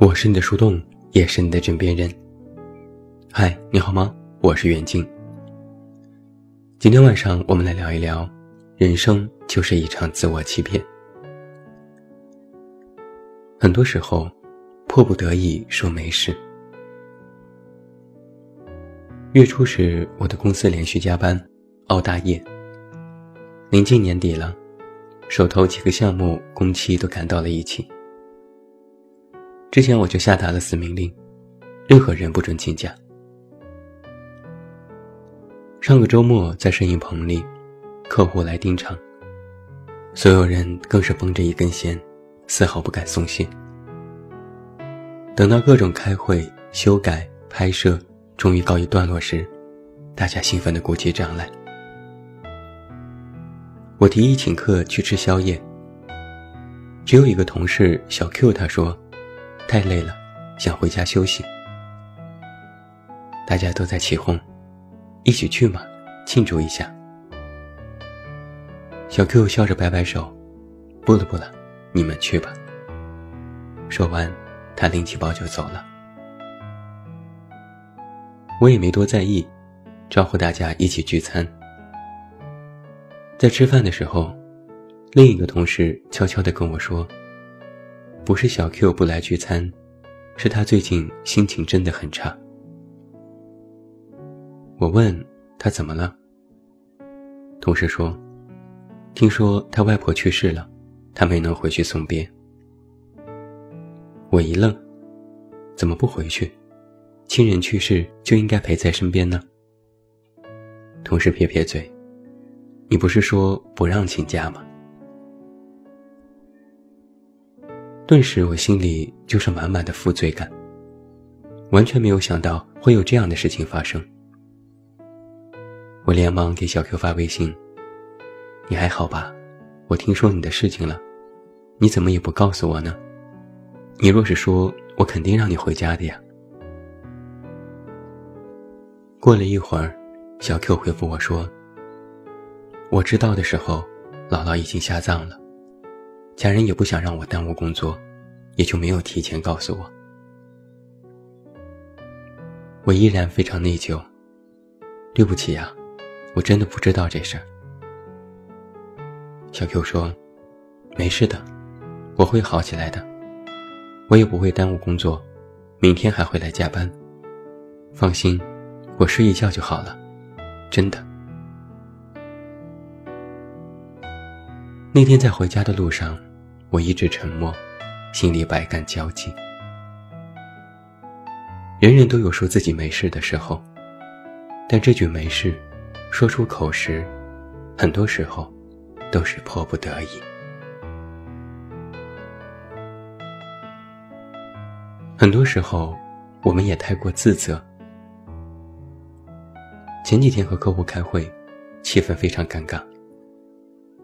我是你的树洞，也是你的枕边人。嗨，你好吗？我是袁静。今天晚上我们来聊一聊，人生就是一场自我欺骗。很多时候，迫不得已说没事。月初时，我的公司连续加班，熬大夜。临近年底了，手头几个项目工期都赶到了一起。之前我就下达了死命令，任何人不准请假。上个周末在摄影棚里，客户来盯场，所有人更是绷着一根弦，丝毫不敢松懈。等到各种开会、修改、拍摄终于告一段落时，大家兴奋地鼓起掌来。我提议请客去吃宵夜，只有一个同事小 Q 他说。太累了，想回家休息。大家都在起哄，一起去嘛，庆祝一下。小 Q 笑着摆摆手，不了不了，你们去吧。说完，他拎起包就走了。我也没多在意，招呼大家一起聚餐。在吃饭的时候，另一个同事悄悄地跟我说。不是小 Q 不来聚餐，是他最近心情真的很差。我问他怎么了，同事说，听说他外婆去世了，他没能回去送别。我一愣，怎么不回去？亲人去世就应该陪在身边呢。同事撇撇嘴，你不是说不让请假吗？顿时，我心里就是满满的负罪感。完全没有想到会有这样的事情发生。我连忙给小 Q 发微信：“你还好吧？我听说你的事情了，你怎么也不告诉我呢？你若是说，我肯定让你回家的呀。”过了一会儿，小 Q 回复我说：“我知道的时候，姥姥已经下葬了。”家人也不想让我耽误工作，也就没有提前告诉我。我依然非常内疚，对不起呀，我真的不知道这事儿。小 Q 说：“没事的，我会好起来的，我也不会耽误工作，明天还会来加班。放心，我睡一觉就好了，真的。”那天在回家的路上。我一直沉默，心里百感交集。人人都有说自己没事的时候，但这句没事，说出口时，很多时候都是迫不得已。很多时候，我们也太过自责。前几天和客户开会，气氛非常尴尬，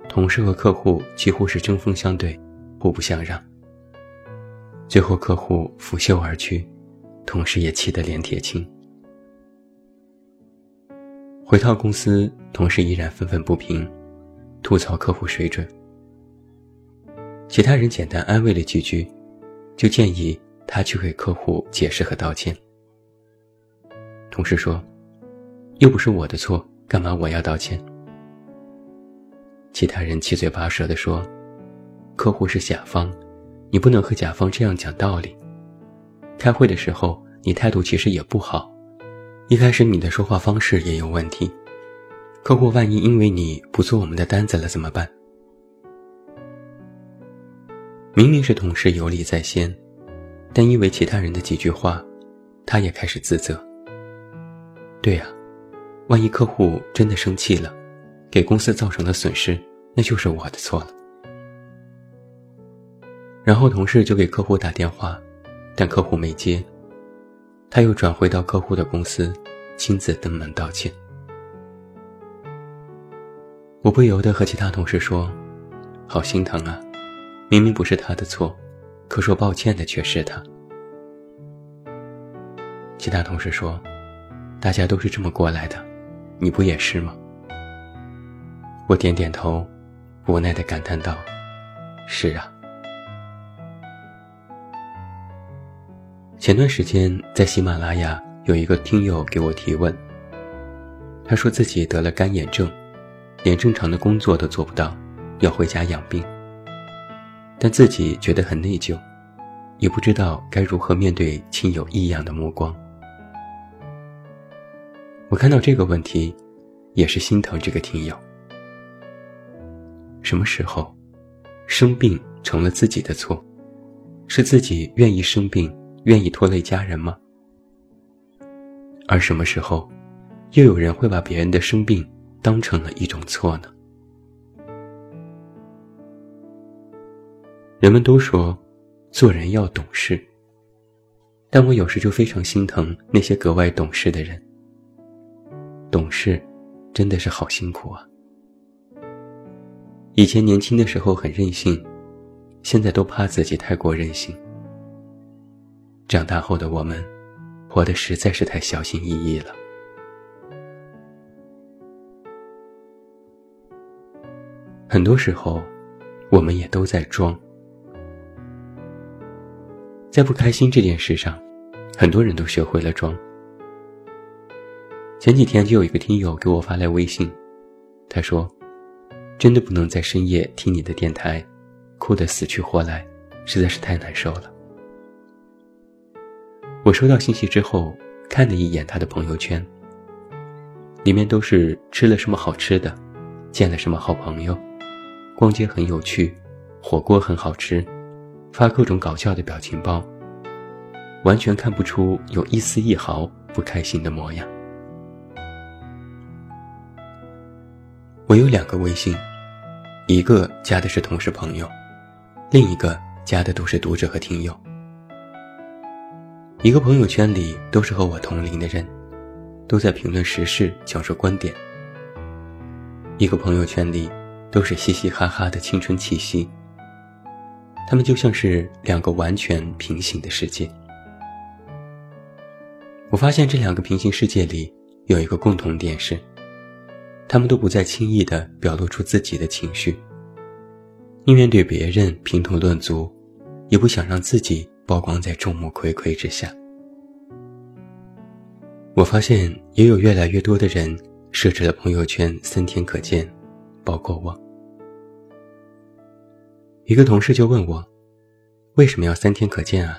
同事和客户几乎是针锋相对。互不相让，最后客户拂袖而去，同事也气得脸铁青。回到公司，同事依然愤愤不平，吐槽客户水准。其他人简单安慰了几句，就建议他去给客户解释和道歉。同事说：“又不是我的错，干嘛我要道歉？”其他人七嘴八舌地说。客户是甲方，你不能和甲方这样讲道理。开会的时候，你态度其实也不好，一开始你的说话方式也有问题。客户万一因为你不做我们的单子了怎么办？明明是同事有理在先，但因为其他人的几句话，他也开始自责。对呀，万一客户真的生气了，给公司造成了损失，那就是我的错了。然后同事就给客户打电话，但客户没接。他又转回到客户的公司，亲自登门道歉。我不由得和其他同事说：“好心疼啊，明明不是他的错，可说抱歉的却是他。”其他同事说：“大家都是这么过来的，你不也是吗？”我点点头，无奈的感叹道：“是啊。”前段时间在喜马拉雅有一个听友给我提问，他说自己得了干眼症，连正常的工作都做不到，要回家养病。但自己觉得很内疚，也不知道该如何面对亲友异样的目光。我看到这个问题，也是心疼这个听友。什么时候，生病成了自己的错？是自己愿意生病？愿意拖累家人吗？而什么时候，又有人会把别人的生病当成了一种错呢？人们都说，做人要懂事。但我有时就非常心疼那些格外懂事的人。懂事，真的是好辛苦啊！以前年轻的时候很任性，现在都怕自己太过任性。长大后的我们，活得实在是太小心翼翼了。很多时候，我们也都在装。在不开心这件事上，很多人都学会了装。前几天就有一个听友给我发来微信，他说：“真的不能在深夜听你的电台，哭得死去活来，实在是太难受了。”我收到信息之后，看了一眼他的朋友圈，里面都是吃了什么好吃的，见了什么好朋友，逛街很有趣，火锅很好吃，发各种搞笑的表情包，完全看不出有一丝一毫不开心的模样。我有两个微信，一个加的是同事朋友，另一个加的都是读者和听友。一个朋友圈里都是和我同龄的人，都在评论时事、讲述观点。一个朋友圈里都是嘻嘻哈哈的青春气息。他们就像是两个完全平行的世界。我发现这两个平行世界里有一个共同点是，他们都不再轻易的表露出自己的情绪，宁愿对别人评头论足，也不想让自己。曝光在众目睽睽之下，我发现也有越来越多的人设置了朋友圈三天可见，包括我。一个同事就问我，为什么要三天可见啊？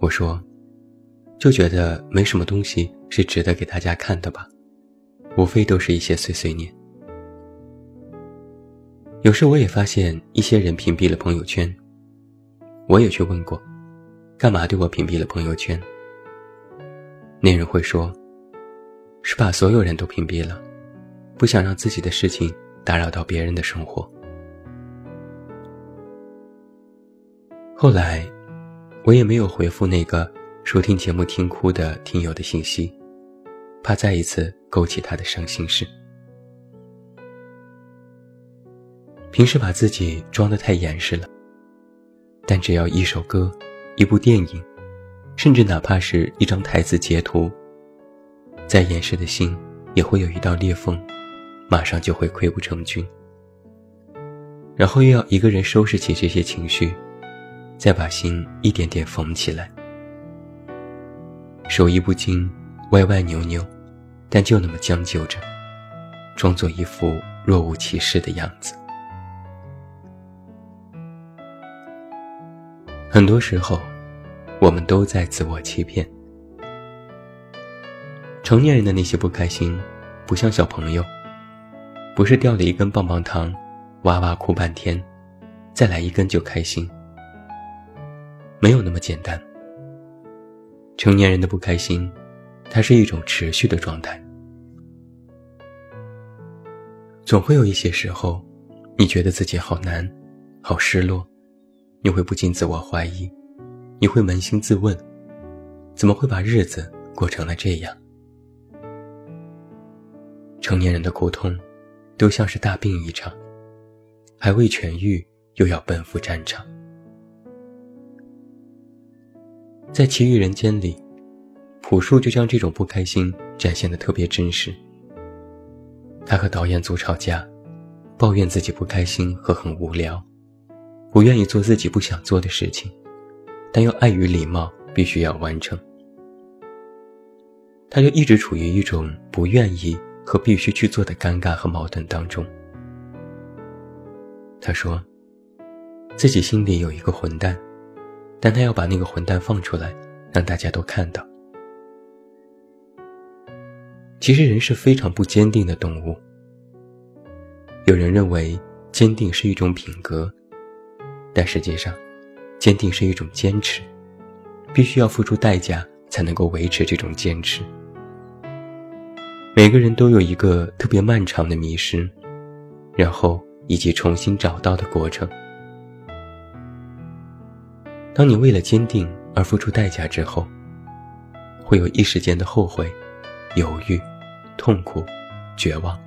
我说，就觉得没什么东西是值得给大家看的吧，无非都是一些碎碎念。有时我也发现一些人屏蔽了朋友圈。我也去问过，干嘛对我屏蔽了朋友圈？那人会说，是把所有人都屏蔽了，不想让自己的事情打扰到别人的生活。后来，我也没有回复那个收听节目听哭的听友的信息，怕再一次勾起他的伤心事。平时把自己装得太严实了。但只要一首歌，一部电影，甚至哪怕是一张台词截图，再严实的心也会有一道裂缝，马上就会溃不成军。然后又要一个人收拾起这些情绪，再把心一点点缝起来，手艺不精，歪歪扭扭，但就那么将就着，装作一副若无其事的样子。很多时候，我们都在自我欺骗。成年人的那些不开心，不像小朋友，不是掉了一根棒棒糖，哇哇哭半天，再来一根就开心，没有那么简单。成年人的不开心，它是一种持续的状态，总会有一些时候，你觉得自己好难，好失落。你会不禁自我怀疑，你会扪心自问，怎么会把日子过成了这样？成年人的苦痛，都像是大病一场，还未痊愈，又要奔赴战场。在《奇遇人间》里，朴树就将这种不开心展现的特别真实。他和导演组吵架，抱怨自己不开心和很无聊。不愿意做自己不想做的事情，但又碍于礼貌，必须要完成。他就一直处于一种不愿意和必须去做的尴尬和矛盾当中。他说，自己心里有一个混蛋，但他要把那个混蛋放出来，让大家都看到。其实人是非常不坚定的动物。有人认为坚定是一种品格，但实际上，坚定是一种坚持，必须要付出代价才能够维持这种坚持。每个人都有一个特别漫长的迷失，然后以及重新找到的过程。当你为了坚定而付出代价之后，会有一时间的后悔、犹豫、痛苦、绝望，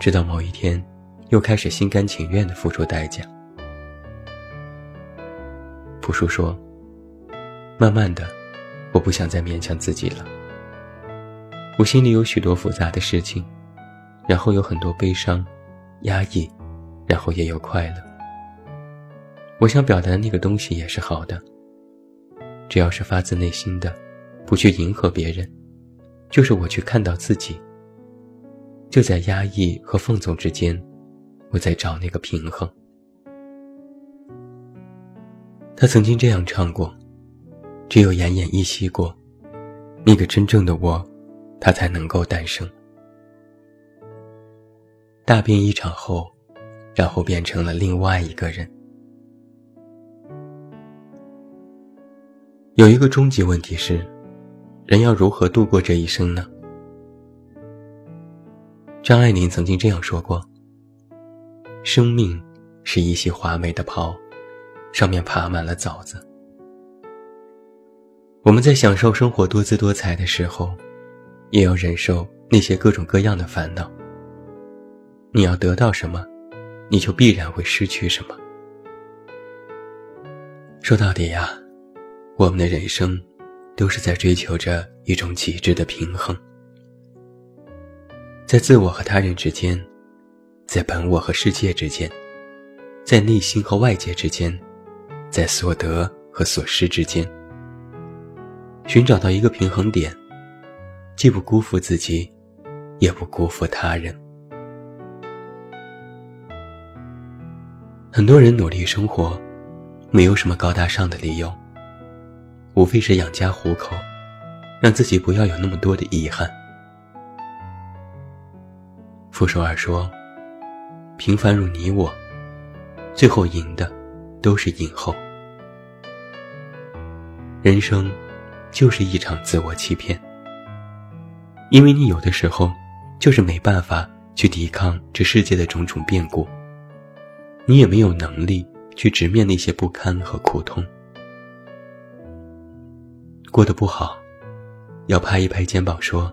直到某一天，又开始心甘情愿的付出代价。朴树说：“慢慢的，我不想再勉强自己了。”我心里有许多复杂的事情，然后有很多悲伤、压抑，然后也有快乐。我想表达的那个东西也是好的，只要是发自内心的，不去迎合别人，就是我去看到自己。就在压抑和放纵之间，我在找那个平衡。他曾经这样唱过：“只有奄奄一息过，那个真正的我。”他才能够诞生。大病一场后，然后变成了另外一个人。有一个终极问题是：人要如何度过这一生呢？张爱玲曾经这样说过：“生命是一袭华美的袍，上面爬满了枣子。我们在享受生活多姿多彩的时候。”也要忍受那些各种各样的烦恼。你要得到什么，你就必然会失去什么。说到底呀，我们的人生都是在追求着一种极致的平衡，在自我和他人之间，在本我和世界之间，在内心和外界之间，在所得和所失之间，寻找到一个平衡点。既不辜负自己，也不辜负他人。很多人努力生活，没有什么高大上的理由，无非是养家糊口，让自己不要有那么多的遗憾。傅首尔说：“平凡如你我，最后赢的都是影后。人生就是一场自我欺骗。”因为你有的时候，就是没办法去抵抗这世界的种种变故，你也没有能力去直面那些不堪和苦痛。过得不好，要拍一拍肩膀说：“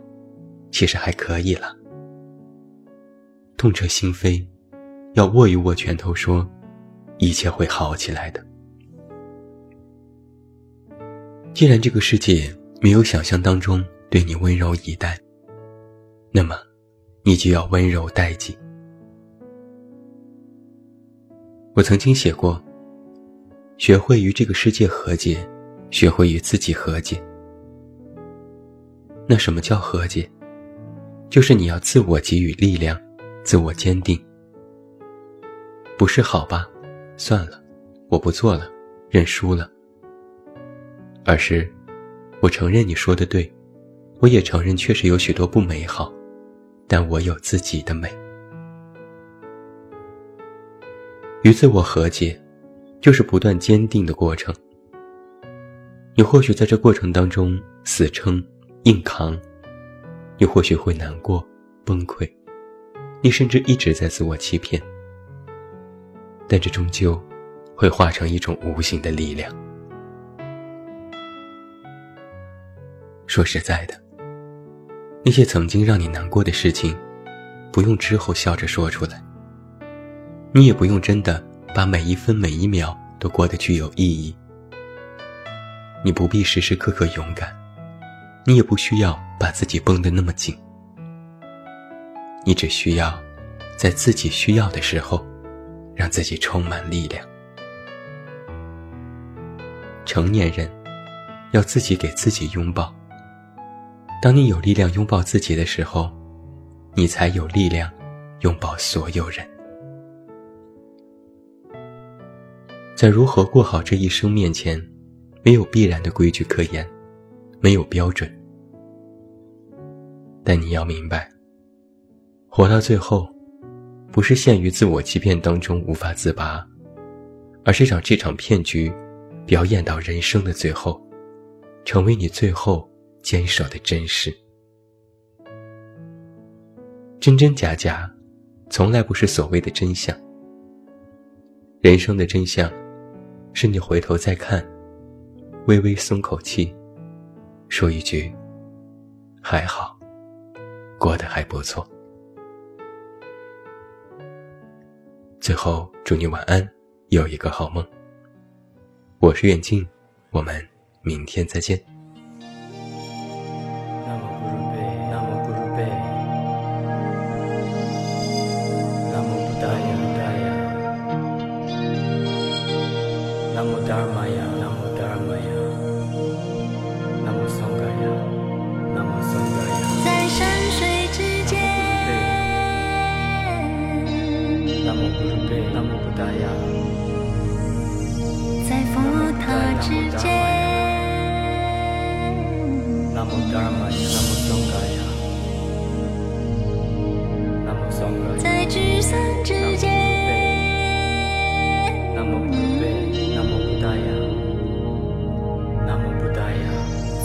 其实还可以了。”痛彻心扉，要握一握拳头说：“一切会好起来的。”既然这个世界没有想象当中对你温柔以待，那么，你就要温柔待己。我曾经写过：学会与这个世界和解，学会与自己和解。那什么叫和解？就是你要自我给予力量，自我坚定。不是好吧？算了，我不做了，认输了。而是，我承认你说的对，我也承认确实有许多不美好。但我有自己的美，与自我和解，就是不断坚定的过程。你或许在这过程当中死撑、硬扛，你或许会难过、崩溃，你甚至一直在自我欺骗，但这终究会化成一种无形的力量。说实在的。那些曾经让你难过的事情，不用之后笑着说出来。你也不用真的把每一分每一秒都过得具有意义。你不必时时刻刻勇敢，你也不需要把自己绷得那么紧。你只需要，在自己需要的时候，让自己充满力量。成年人，要自己给自己拥抱。当你有力量拥抱自己的时候，你才有力量拥抱所有人。在如何过好这一生面前，没有必然的规矩可言，没有标准。但你要明白，活到最后，不是陷于自我欺骗当中无法自拔，而是让这场骗局表演到人生的最后，成为你最后坚守的真实。真真假假，从来不是所谓的真相。人生的真相。是你回头再看，微微松口气，说一句：“还好，过得还不错。”最后祝你晚安，有一个好梦。我是远近，我们明天再见。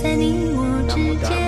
在你我之间。